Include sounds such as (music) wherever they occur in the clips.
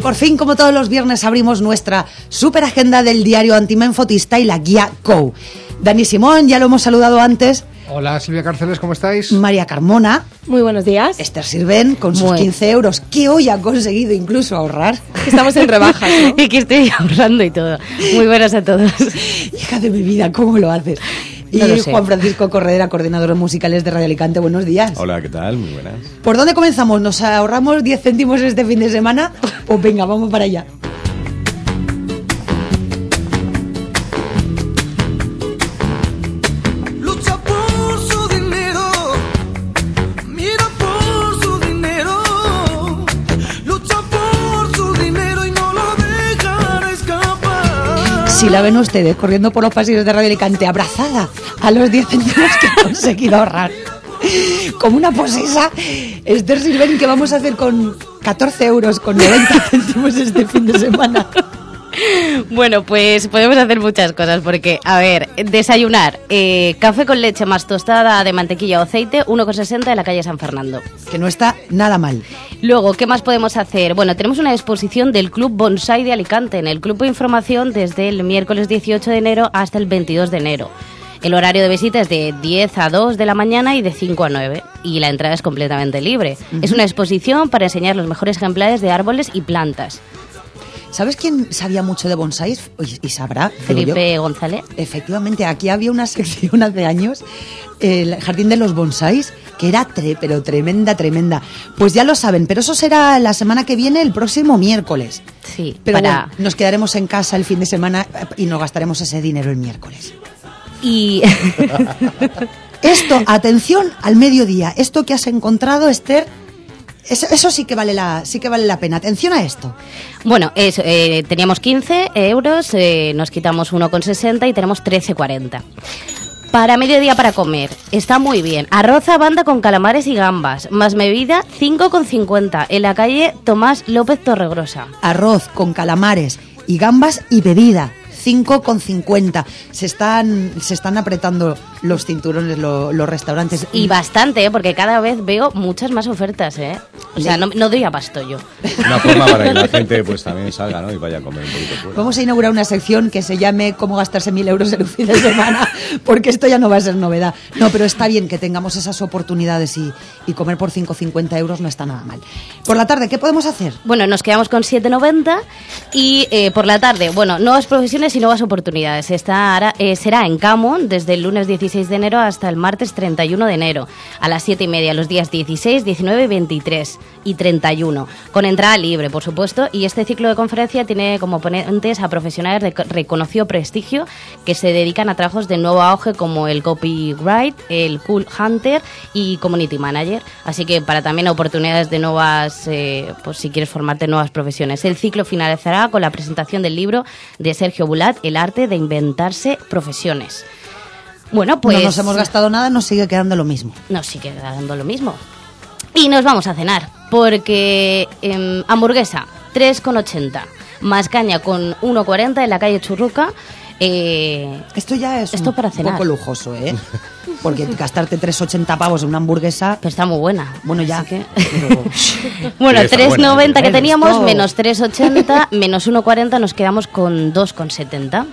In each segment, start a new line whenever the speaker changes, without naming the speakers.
Y por fin, como todos los viernes, abrimos nuestra super agenda del diario Antimenfotista y la guía Co. Dani Simón, ya lo hemos saludado antes.
Hola Silvia Cárceles, ¿cómo estáis?
María Carmona.
Muy buenos días.
Esther Sirven con sus 15 euros, que hoy ha conseguido incluso ahorrar.
Estamos en rebajas. ¿no? (laughs)
y que estoy ahorrando y todo. Muy buenas a todos. (laughs)
Hija de mi vida, ¿cómo lo haces? Y
No.
Juan Francisco Corredera, coordinador musicales de Radio Alicante. Buenos días.
Hola, ¿qué tal? Muy buenas.
¿Por dónde comenzamos? ¿Nos ahorramos 10 céntimos este fin de semana? Pues venga, vamos para allá. Si la ven ustedes corriendo por los pasillos de Radio Alicante, abrazada a los 10 céntimos que ha conseguido ahorrar. Como una posesa, Esther Sirven, ¿qué vamos a hacer con 14 euros con 90 céntimos este fin de semana? (laughs)
Bueno, pues podemos hacer muchas cosas porque, a ver, desayunar, eh, café con leche más tostada de mantequilla o aceite, 1,60 en la calle San Fernando.
Que no está nada mal.
Luego, ¿qué más podemos hacer? Bueno, tenemos una exposición del Club Bonsai de Alicante en el Club de Información desde el miércoles 18 de enero hasta el 22 de enero. El horario de visita es de 10 a 2 de la mañana y de 5 a 9. Y la entrada es completamente libre. Es una exposición para enseñar los mejores ejemplares de árboles y plantas.
¿Sabes quién sabía mucho de bonsáis? Y- Y sabrá.
Felipe González.
Efectivamente, aquí había una (laughs) sección hace años, el Jardín de los Bonsáis, que era tre- pero tremenda, tremenda. Pues ya lo saben, pero eso será la semana que viene, el próximo miércoles.
Sí,
Pero
para...
bueno, nos quedaremos en casa el fin de semana eh, y nos gastaremos ese dinero el miércoles.
Y (laughs)
Esto, atención al mediodía. Esto que has encontrado, Esther, eso, eso sí que vale la, sí que vale la pena. Atención a esto.
bueno, eso, eh, teníamos 15 euros, eh, nos quitamos 1,60 y tenemos 13,40. Para mediodía para comer, está muy bien. Arroz a banda con calamares y gambas, más bebida 5,50 en la calle Tomás López Torregrosa.
Arroz con calamares y gambas y bebida. 5,50. Se están, se están apretando los cinturones, lo- los restaurantes.
Y bastante, ¿eh? porque cada vez veo muchas más ofertas, ¿eh? O sea, no, no doy abasto yo.
Una forma para que la gente pues también salga, ¿no? Y vaya a comer un poquito fuera.
Vamos a inaugurar una sección que se llame Cómo gastarse mil euros en un fin de semana, (laughs) porque esto ya no va a ser novedad. No, pero está bien que tengamos esas oportunidades y, y comer por 5,50 euros no está nada mal. Por la tarde, ¿qué podemos hacer?
Bueno, nos quedamos con 7,90 y eh, por la tarde, bueno, nuevas profesiones y nuevas oportunidades. Esta eh, será en Camon desde el lunes 16 de enero hasta el martes 31 de enero a las 7 y media, los días 16, 19, 23 y 31, con entrada libre, por supuesto. Y este ciclo de conferencia tiene como ponentes a profesionales de co- reconocido prestigio que se dedican a trabajos de nuevo auge como el copyright, el cool hunter y community manager. Así que para también oportunidades de nuevas, eh, pues si quieres formarte en nuevas profesiones. El ciclo finalizará con la presentación del libro de Sergio El arte de inventarse profesiones. Bueno, pues
no nos hemos gastado nada, nos sigue quedando lo mismo.
nos sigue dando lo mismo. Y nos vamos a cenar, porque em, hamburguesa 3,80, más caña con 1,40 en la calle Churruca. Eh,
Esto ya es
Esto
un
para cenar.
poco lujoso, ¿eh? Porque gastarte 3,80 pavos en una hamburguesa...
pero está muy buena.
Bueno, ya.
Que-
pero- (laughs)
Bueno,
Sí, está buena,
3,90 que teníamos,
esto-
menos 3,80, (laughs) menos 1,40, nos quedamos con 2,70.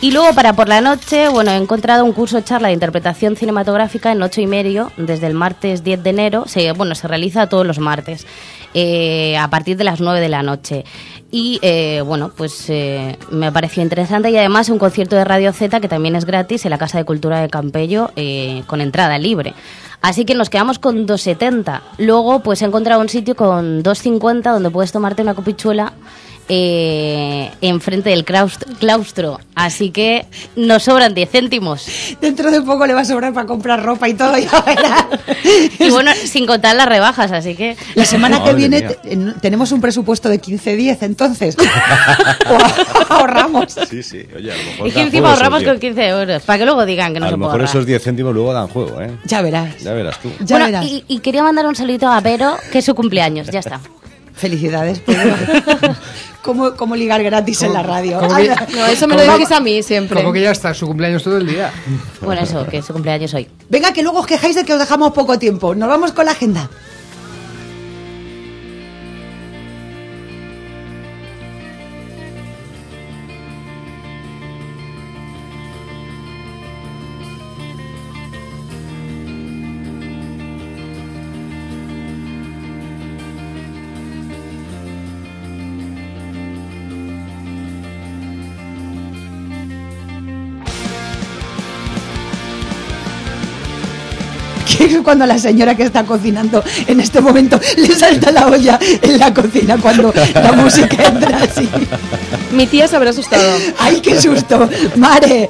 Y luego para por la noche, bueno, he encontrado un curso de charla de interpretación cinematográfica en 8 y medio, desde el martes 10 de enero, se, bueno, se realiza todos los martes, eh, a partir de las 9 de la noche. Y eh, bueno, pues eh, me pareció interesante y además un concierto de Radio Z que también es gratis en la Casa de Cultura de Campello eh, con entrada libre. Así que nos quedamos con 2,70. Luego, pues he encontrado un sitio con 2,50 donde puedes tomarte una copichuela eh, enfrente del claustro, claustro. Así que nos sobran 10 céntimos.
Dentro de poco le va a sobrar para comprar ropa y todo, ya verás. (laughs)
Y bueno, sin contar las rebajas, así que...
La semana que
Madre
viene te- en- tenemos un presupuesto de 15-10, entonces. (laughs) (laughs) Ahorramos.
Sí, sí, oye, a lo mejor
Y que encima ahorramos
10.
con 15 euros, para que luego digan que no
A
se
lo
puede
mejor
ahorrar.
esos 10 céntimos luego dan juego, ¿eh?
Ya verás.
Ya verás tú.
Ya
bueno,
verás.
y, y quería mandar un saludito a Vero, que es su cumpleaños, ya está.
Felicidades, Pedro. (laughs) ¿Cómo, cómo ligar gratis en la radio?
que-
Anda.
No, eso me lo decís a mí siempre.
Como que ya está, su cumpleaños todo el día.
Bueno, eso, que es su cumpleaños hoy.
Venga, que luego os quejáis de que os dejamos poco tiempo. Nos vamos con la agenda. (laughs) Cuando la señora que está cocinando en este momento le salta la olla en la cocina cuando la música entra así.
Mi tía se habrá asustado. (laughs)
¡Ay, qué susto! ¡Mare!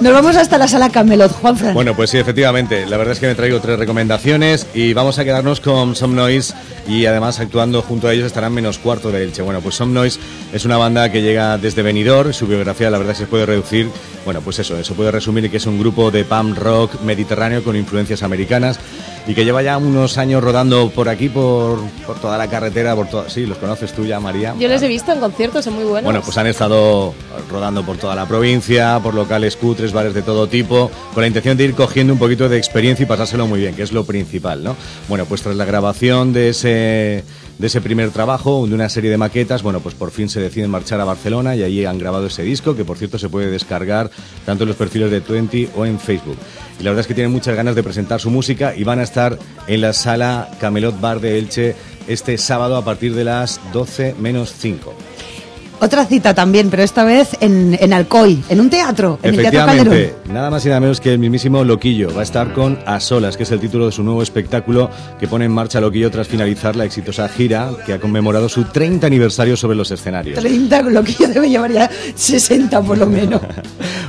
Nos vamos hasta la sala Camelot, Juanfran.
Bueno, pues sí, efectivamente. La verdad es que me traigo tres recomendaciones y vamos a quedarnos con Some Noise y además actuando junto a ellos estarán menos cuarto de Elche. Bueno, pues Some Noise es una banda que llega desde Benidorm. Su biografía, la verdad, es que se puede reducir. Bueno, pues eso, eso puede resumir que es un grupo de punk rock mediterráneo con influencias americanas y que lleva ya unos años rodando por aquí, por, por toda la carretera, por toda... Sí, los conoces tú ya, María.
Yo les he visto en conciertos, son muy buenos.
Bueno, pues han estado rodando por toda la provincia, por locales cutres, bares de todo tipo, con la intención de ir cogiendo un poquito de experiencia y pasárselo muy bien, que es lo principal, ¿no? Bueno, pues tras la grabación de ese, de ese primer trabajo, de una serie de maquetas, bueno, pues por fin se deciden marchar a Barcelona y allí han grabado ese disco, que por cierto se puede descargar tanto en los perfiles de Twenty o en Facebook. Y la verdad es que tienen muchas ganas de presentar su música y van a estar en la sala Camelot Bar de Elche este sábado a partir de las 12 menos 5.
Otra cita también, pero esta vez en, en Alcoy, en un teatro, en el Teatro
Efectivamente,
Calderón.
nada más y nada menos que el mismísimo Loquillo va a estar con A Solas, que es el título de su nuevo espectáculo que pone en marcha Loquillo tras finalizar la exitosa gira que ha conmemorado su 30 aniversario sobre los escenarios.
30, con lo que yo debe llevar ya 60 por lo menos. (laughs)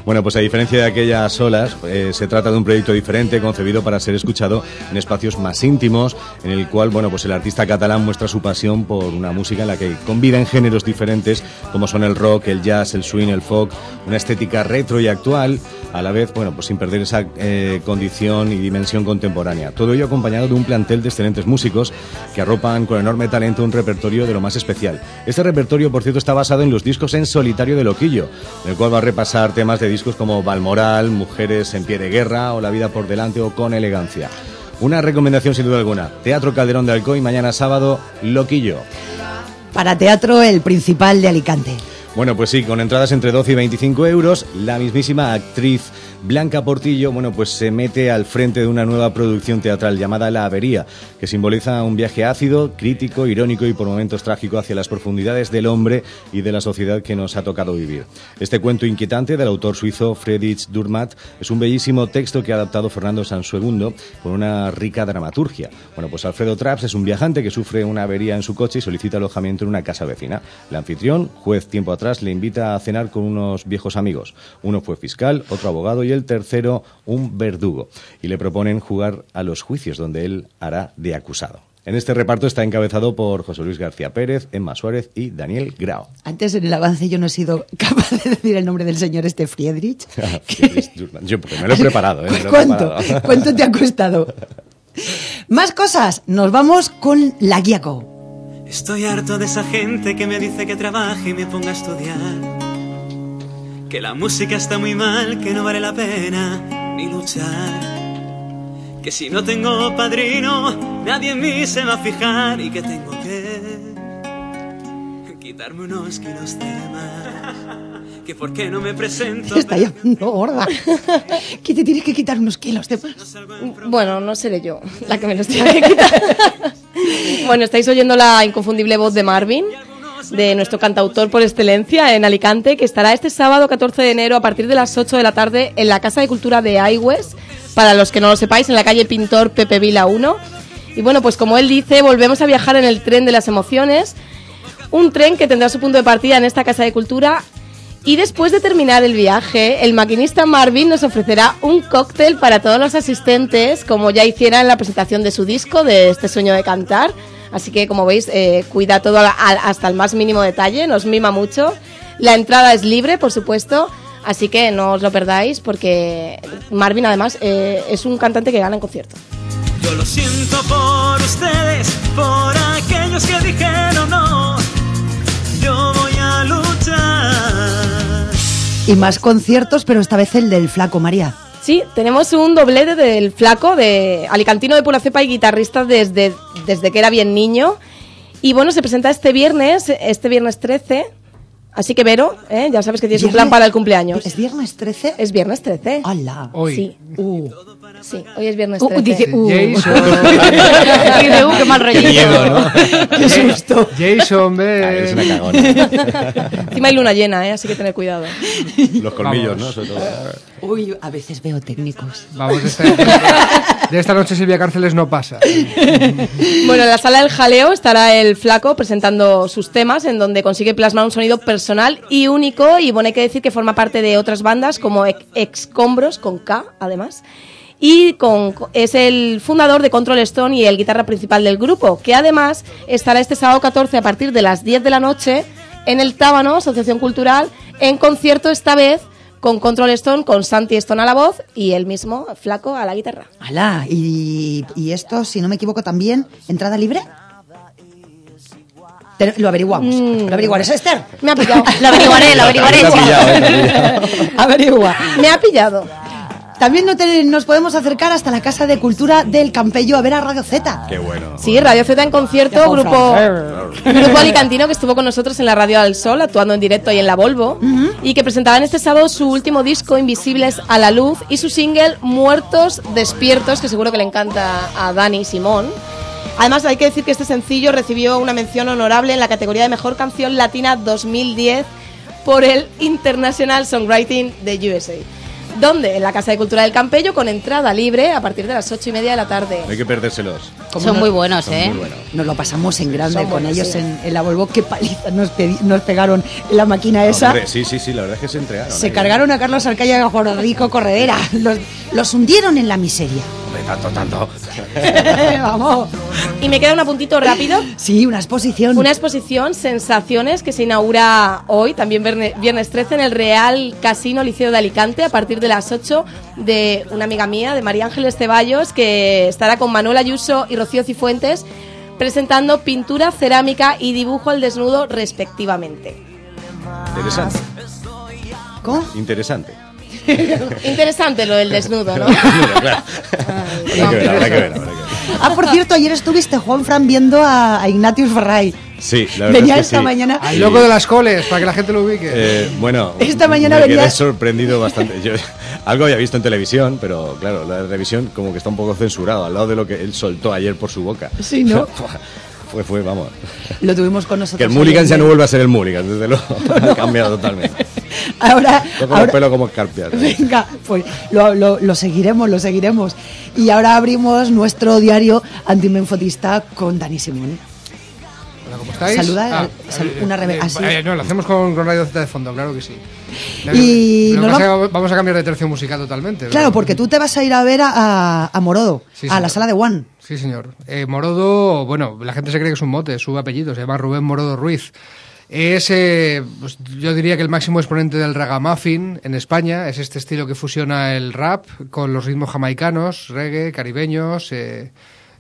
Bueno, pues a diferencia de aquellas solas, eh, se trata de un proyecto diferente concebido para ser escuchado en espacios más íntimos, en el cual, bueno, pues el artista catalán muestra su pasión por una música en la que conviven géneros diferentes como son el rock, el jazz, el swing, el folk, una estética retro y actual, a la vez, bueno, pues sin perder esa eh, condición y dimensión contemporánea. Todo ello acompañado de un plantel de excelentes músicos que arropan con enorme talento un repertorio de lo más especial. Este repertorio, por cierto, está basado en los discos en solitario de Loquillo, en el cual va a repasar temas de discos como Balmoral, Mujeres en pie de guerra o La vida por delante o Con elegancia. Una recomendación sin duda alguna. Teatro Calderón de Alcoy, mañana sábado, Loquillo.
Para teatro, el principal de Alicante.
Bueno, pues sí, con entradas entre 12 y 25 euros, la mismísima actriz Blanca Portillo, bueno, pues se mete al frente de una nueva producción teatral llamada La Avería, que simboliza un viaje ácido, crítico, irónico y por momentos trágico hacia las profundidades del hombre y de la sociedad que nos ha tocado vivir. Este cuento inquietante del autor suizo Friedrich Durmat es un bellísimo texto que ha adaptado Fernando Sansuegundo con una rica dramaturgia. Bueno, pues Alfredo Traps es un viajante que sufre una avería en su coche y solicita alojamiento en una casa vecina. El anfitrión, juez tiempo atrás, le invita a cenar con unos viejos amigos. Uno fue fiscal, otro abogado y el tercero un verdugo. Y le proponen jugar a los juicios donde él hará de acusado. En este reparto está encabezado por José Luis García Pérez, Emma Suárez y Daniel Grau.
Antes en el avance yo no he sido (laughs) capaz de decir el nombre del señor este Friedrich. (laughs)
Friedrich Durman. Yo porque me lo he preparado, ¿eh? Me lo he
¿Cuánto?
preparado. (laughs)
¿Cuánto te ha costado? Más cosas. Nos vamos con la Guiaco.
Estoy harto de esa gente que me dice que trabaje y me ponga a estudiar. Que la música está muy mal, que no vale la pena ni luchar. Que si no tengo padrino, nadie en mí se va a fijar y que tengo que quitarme unos kilos de más. Que por qué no me presento.
Te está llamando gorda. (laughs) Que te tienes que quitar unos kilos de más.
Bueno, no seré yo la que me los tiene que quitar. (laughs) bueno, estáis oyendo la inconfundible voz de Marvin, de nuestro cantautor por excelencia en Alicante, que estará este sábado 14 de enero a partir de las 8 de la tarde en la Casa de Cultura de Aigües. Para los que no lo sepáis, en la calle Pintor Pepe Vila 1. Y bueno, pues como él dice, volvemos a viajar en el tren de las emociones un tren que tendrá su punto de partida en esta Casa de Cultura. Y después de terminar el viaje, el maquinista Marvin nos ofrecerá un cóctel para todos los asistentes, como ya hiciera en la presentación de su disco, de este sueño de cantar. Así que, como veis, eh, cuida todo a- a- hasta el más mínimo detalle, nos mima mucho. La entrada es libre, por supuesto, así que no os lo perdáis, porque Marvin, además, eh, es un cantante que gana en concierto.
Yo lo siento por ustedes, por aquellos que dijeron no. Yo voy a luchar.
Y más conciertos, pero esta vez el del flaco, María.
Sí, tenemos un doblete del flaco, de alicantino de pura cepa y guitarrista desde, desde que era bien niño. Y bueno, se presenta este viernes, este viernes 13. Así que, Vero, ¿eh? ya sabes que tienes un plan para el cumpleaños.
¿Es viernes 13?
Es viernes 13.
¡Hala!
Hoy.
Sí,
Uh.
Sí, hoy es viernes
Uh,
13.
dice, uh.
Jason. (laughs)
Dice, uh, qué mal rollito.
Qué miedo, ¿no?
¡Qué susto!
Jason,
Ah, eres una cagona. (laughs)
Encima hay luna llena, ¿eh? así que tener cuidado.
Los colmillos,
Vamos.
¿no? Sobre todo.
Uy, a veces veo técnicos.
Vamos, de esta, de esta noche Silvia Cárceles no pasa.
Bueno, en la sala del jaleo estará el flaco presentando sus temas, en donde consigue plasmar un sonido personal y único. Y bueno, hay que decir que forma parte de otras bandas como Ex- Excombros, con K además. Y con, es el fundador de Control Stone y el guitarra principal del grupo, que además estará este sábado 14 a partir de las 10 de la noche en el Tábano, Asociación Cultural, en concierto esta vez con Control Stone, con Santi Stone a la voz y el mismo Flaco a la guitarra.
¡Hala! Y, y esto, si no me equivoco, también, ¿entrada libre? Te- lo averiguamos.
Mm.
Lo averiguarás, Esther.
Me ha pillado. (laughs)
Lo averiguaré, lo averiguaré. (laughs)
Averigua.
Me ha pillado.
También no te- nos podemos acercar hasta la Casa de Cultura del Campello a ver a Radio Z.
Qué bueno.
Sí, Radio Z en concierto, grupo, (laughs) grupo alicantino que estuvo con nosotros en la Radio al Sol, actuando en directo y en la Volvo, y que presentaban este sábado su último disco, Invisibles a la Luz, y su single, Muertos Despiertos, que seguro que le encanta a Dani y Simón. Además, hay que decir que este sencillo recibió una mención honorable en la categoría de Mejor Canción Latina 2010 por el International Songwriting de USA. Donde? En la Casa de Cultura del Campello, con entrada libre a partir de las ocho y media de la tarde.
No hay que perdérselos.
Son muy buenos, ¿eh?
Muy bueno.
Nos lo pasamos en grande
Son
con
buenos,
ellos
sí.
en, en la Volvo. Qué paliza nos, pegaron en la máquina esa.
Hombre, sí, sí, sí, la verdad es que se entregaron.
Se
ahí.
cargaron a Carlos Arcaya y a Juan Rico Corredera. Los, los hundieron en la miseria.
Hombre, tanto, tanto.
Vamos.
Y me queda un apuntito rápido.
Sí, una exposición.
Una exposición Sensaciones que se inaugura hoy, también vierne- viernes 13, en el Real Casino Liceo de Alicante a partir de las 8 de una amiga mía, de María Ángeles Ceballos, que estará con Manuel Ayuso y Rocío Cifuentes presentando pintura, cerámica y dibujo al desnudo respectivamente.
Interesante.
¿Cómo?
Interesante. (laughs)
Interesante lo del desnudo, ¿no? (laughs)
Claro. Habrá que ver, habrá que ver, habrá que ver.
Ah, por cierto, ayer estuviste, Juan Fran, viendo a, a Ignatius Ferray.
Sí, la verdad
Venía
es que
esta
sí.
mañana.
Al loco de las coles, para que la gente lo ubique.
Eh, bueno,
Esta mañana
me
venía-
quedé sorprendido bastante. Yo (laughs) algo había visto en televisión, pero claro, la revisión como que está un poco censurado al lado de lo que él soltó ayer por su boca.
Sí, ¿no? (laughs)
Fue, fue, vamos.
Lo tuvimos con nosotros.
Que el Mulligan ya no vuelve a ser el Mulligan, desde luego. (laughs) Ha cambiado totalmente. (laughs)
Ahora,
Toca los
ahora-
pelos como escarpias.
Venga, pues lo, lo- lo seguiremos, lo seguiremos. Y ahora abrimos nuestro diario antimenfotista con Dani Simón.
Hola, ¿cómo estáis?
Saluda, sal- una reve- ah, sí.
eh, no, lo hacemos con, con Radio Z de fondo, claro que sí.
Y
Lo que es que vamos a cambiar de tercio musical totalmente.
Claro,
pero-
porque tú te vas a ir a ver a, a- a Morodo,
Sí,
a la sala de One.
Sí, señor. Eh, Morodo, bueno, la gente se cree que es un mote, su apellido, se llama Rubén Morodo Ruiz. Es, eh, pues, yo diría que el máximo exponente del ragamuffin en España. Es este estilo que fusiona el rap con los ritmos jamaicanos, reggae, caribeños, eh,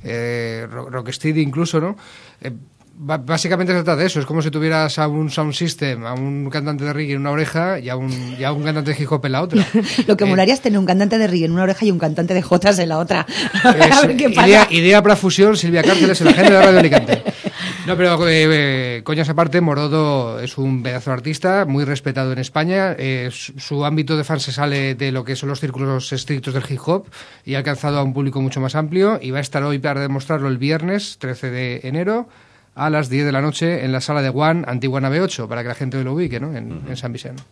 eh, ro- rocksteady incluso, ¿no? Eh, básicamente se trata de eso. Es como si tuvieras a un sound system, a un cantante de reggae en una oreja y a un, y a un cantante de hip hop en la otra. (laughs)
Lo que
Eh,
molaría es tener un cantante de reggae en una oreja y un cantante de jotas en la otra. (laughs) a
Es
ver qué pasa.
idea, idea para fusión, Silvia Cárceles en la agenda de Radio Alicante. No, pero eh, eh, coñas aparte, Morodo es un pedazo de artista muy respetado en España. Eh, su, ámbito de fans se sale de lo que son los círculos estrictos del hip hop y ha alcanzado a un público mucho más amplio. Y va a estar hoy para demostrarlo el viernes 13 de enero a las 10 de la noche en la sala de One, antigua nave 8, para que la gente lo ubique, ¿no? En, en San Vicente.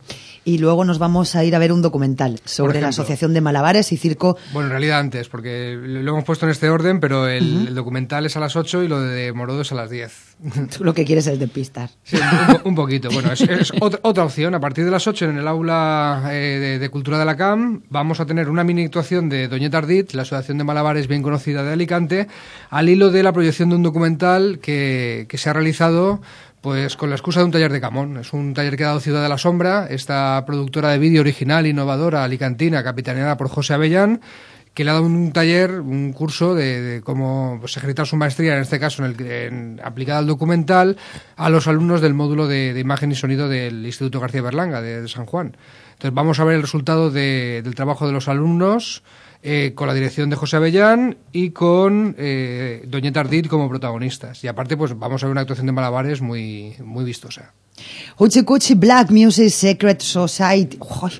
Y luego nos vamos a ir a ver un documental sobre la
ejemplo.
Asociación de Malabares y Circo.
Bueno, en realidad antes, porque lo hemos puesto en este orden, pero el, el documental es a las 8 y lo de Morodo es a las 10.
Tú lo que quieres es despistar.
Sí, un, un poquito. Bueno, es, es otra, otra opción. A partir de las 8 en el aula eh, de, de Cultura de la CAM vamos a tener una mini actuación de Doñeta Ardit, la asociación de malabares bien conocida de Alicante, al hilo de la proyección de un documental que, que se ha realizado pues con la excusa de un taller de Camón. Es un taller que ha dado Ciudad de la Sombra, esta productora de vídeo original, innovadora, alicantina, capitaneada por José Avellán, que le ha dado un taller, un curso de, de cómo pues, ejercitar su maestría, en este caso en el, en- aplicada al documental, a los alumnos del módulo de, imagen y sonido del Instituto García Berlanga de, San Juan. Entonces vamos a ver el resultado de- del trabajo de los alumnos eh, con la dirección de José Avellán y con eh, Doñeta Ardit como protagonistas. Y aparte, pues vamos a ver una actuación de malabares muy, muy vistosa.
Huchi Cuchi Black Music Secret Society. Uy,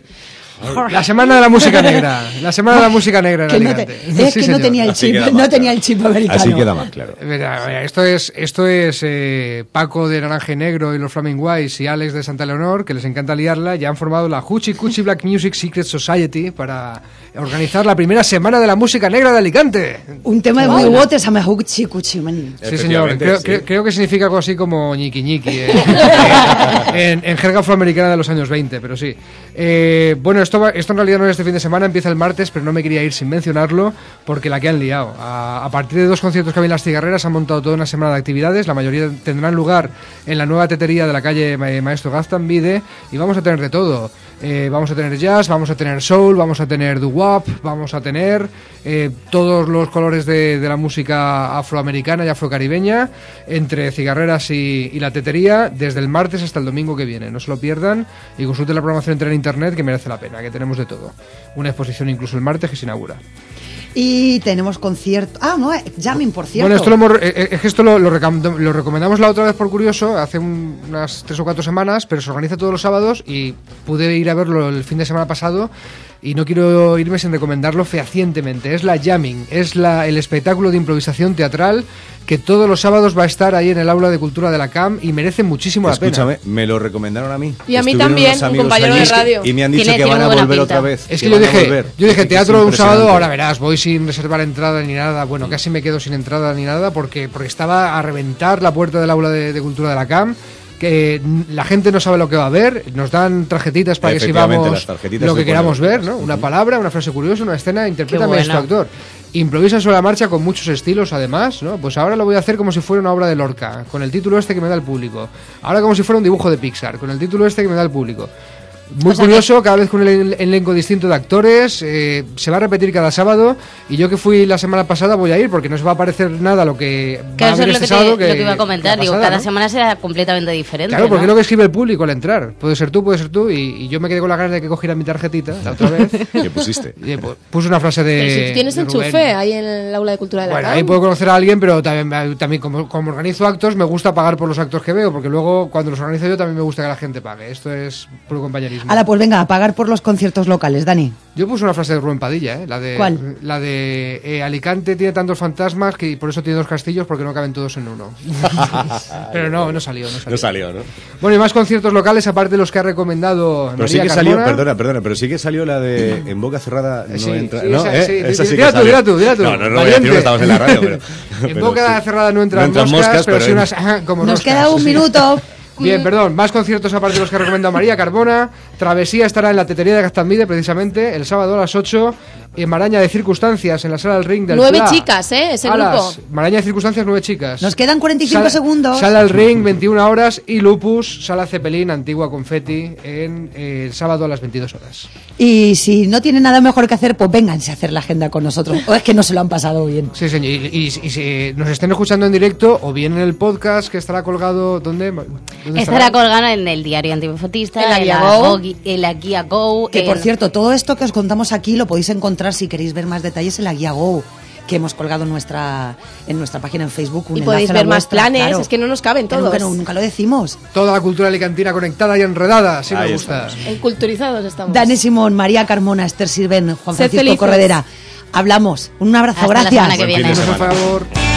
La semana de la música negra. La semana de la música negra en
no te- es
Sí,
que no
señor.
tenía el chip, no tenía
claro.
el chip americano.
Así queda más claro.
Mira, mira, esto es, esto es eh, Paco de Naranja y Negro y los Flaming Whites y Alex de Santa Leonor, que les encanta liarla, ya han formado la Huchi Cuchi Black Music Secret Society para organizar la primera semana de la música negra de Alicante.
Un tema de muy Water se llama Huchi Cuchi Mani.
Sí, señor. Creo,
sí.
creo- creo que significa algo así como ñiqui ñiqui eh, (laughs) en, en jerga afroamericana de los años 20, pero sí. Eh, bueno, esto, esto en realidad no es este fin de semana, empieza el martes, pero no me quería ir sin mencionarlo porque la que han liado. A, partir de dos conciertos que había en las cigarreras han montado toda una semana de actividades, la mayoría tendrán lugar en la nueva tetería de la calle Ma- Maestro Gaztambide y vamos a tener de todo. Eh, vamos a tener jazz, vamos a tener soul, vamos a tener doo-wop, vamos a tener eh, todos los colores de, la música afroamericana y afrocaribeña entre cigarreras y, la tetería desde el martes hasta el domingo que viene. No se lo pierdan y consulten la programación entera en internet que merece la pena, que tenemos de todo. Una exposición incluso el martes que se inaugura.
Y tenemos concierto. Ah, no, eh, Jamming, por cierto.
Bueno, esto lo, eh, eh, esto lo, lo lo recomendamos la otra vez por curioso, hace un- unas tres o cuatro semanas, pero se organiza todos los sábados y pude ir a verlo el fin de semana pasado y no quiero irme sin recomendarlo fehacientemente. Es la Jamming, es la, el espectáculo de improvisación teatral que todos los sábados va a estar ahí en el aula de cultura de la CAM y merece muchísimo la pena.
Escúchame, me lo recomendaron a mí.
Y a mí
Estuvieron
también, un compañero de radio.
Y me han dicho
Tiene-
que
tiene
van a volver
pinta.
otra vez.
Es que
que
yo dije, yo dije teatro un sábado, ahora verás, voy sin reservar entrada ni nada, bueno, casi me quedo sin entrada ni nada porque, porque estaba a reventar la puerta del aula de, de cultura de la CAM, que la gente no sabe lo que va a ver, nos dan tarjetitas para que si vamos lo que queramos ver, ¿no? Una palabra, una frase curiosa, una escena, interprétame esto, actor. Improvisa sobre la marcha con muchos estilos, además, ¿no? Pues ahora lo voy a hacer como si fuera una obra de Lorca, con el título este que me da el público. Ahora como si fuera un dibujo de Pixar, con el título este que me da el público. Muy
O sea
curioso, cada vez con un elen- elenco distinto de actores, eh, se va a repetir cada sábado y yo que fui la semana pasada voy a ir porque no se va a parecer nada lo que va
Que
a
eso
haber
es lo
este
que, lo que iba a comentar. Digo,
pasada,
cada
¿no?
semana será completamente diferente.
Claro, porque es
¿no?
lo que escribe el público al entrar. Puede ser tú, puede ser tú y, y yo me quedé con la ganas de que cogiera mi tarjetita la otra vez. (laughs)
¿Qué pusiste?
y, pues, puse una frase de...
Pero si tienes
de Rubén.
enchufe ahí en el aula de cultura de la
Bueno,
CAM.
ahí puedo conocer a alguien, pero también, también como, como organizo actos, me gusta pagar por los actos que veo, porque luego cuando los organizo yo también me gusta que la gente pague. Esto es puro compañerismo.
Ahora, pues venga, a pagar por los conciertos locales, Dani.
Yo puse una frase de Rubén Padilla, ¿eh? La de,
¿Cuál?
La de eh, Alicante tiene tantos fantasmas que por eso tiene dos castillos porque no caben todos en uno. pero no, no salió, no salió.
No salió, ¿no?
Bueno, y más conciertos locales, aparte de los que ha recomendado
Pero sí que salió, perdona, perdona, pero sí que salió la de en boca cerrada no
Sí,
entra.
sí,
¿no?
esa-
¿Eh?
sí,
Esa sí
tú,
salió.
dila tú,
No, no, no voy a decir que estamos en la radio, pero.
En
pero
boca
sí.
cerrada no entran,
No entran
moscas,
moscas,
pero, sí
en-
unas como
Nos
roscas.
queda un minuto.
Bien, perdón, más conciertos aparte de los que recomienda María Carbona. Travesía estará en la tetería de Gastambide precisamente el sábado a las 8 en Maraña de Circunstancias en la sala del ring del
Nueve
Pla.
chicas, ¿eh? Ese
Alas,
grupo.
Maraña de Circunstancias, nueve chicas.
Nos quedan 45
Sala-
segundos.
Sala del ring, 21 horas y Lupus, sala Cepelín, antigua Confetti, en eh, el sábado a las 22 horas.
Y si no tienen nada mejor que hacer, pues vénganse a hacer la agenda con nosotros. O es que no se lo han pasado bien.
Sí, señor. Y, y- y si nos estén escuchando en directo o bien en el podcast que estará colgado, ¿dónde? ¿Dónde
Estará colgado en el diario antifotista,
En la
en
guía
la,
Go.
Go- en la guía Go.
Que por
en-
cierto, todo esto que os contamos aquí lo podéis encontrar si queréis ver más detalles en la guía Go que hemos colgado en nuestra en nuestra página en Facebook. un
Y podéis
la
ver más
vuestra,
planes,
claro.
es que no nos caben todos.
Nunca, no- nunca lo decimos.
Toda la cultura alicantina conectada y enredada, así me gusta.
estamos.
Enculturizados estamos.
Dani Simón, María Carmona, Esther Sirven, Juan
Sed
Francisco
felices.
Corredera. Hablamos. Un abrazo,
Hasta la
gracias.
semana que viene.
Por
semana.
favor.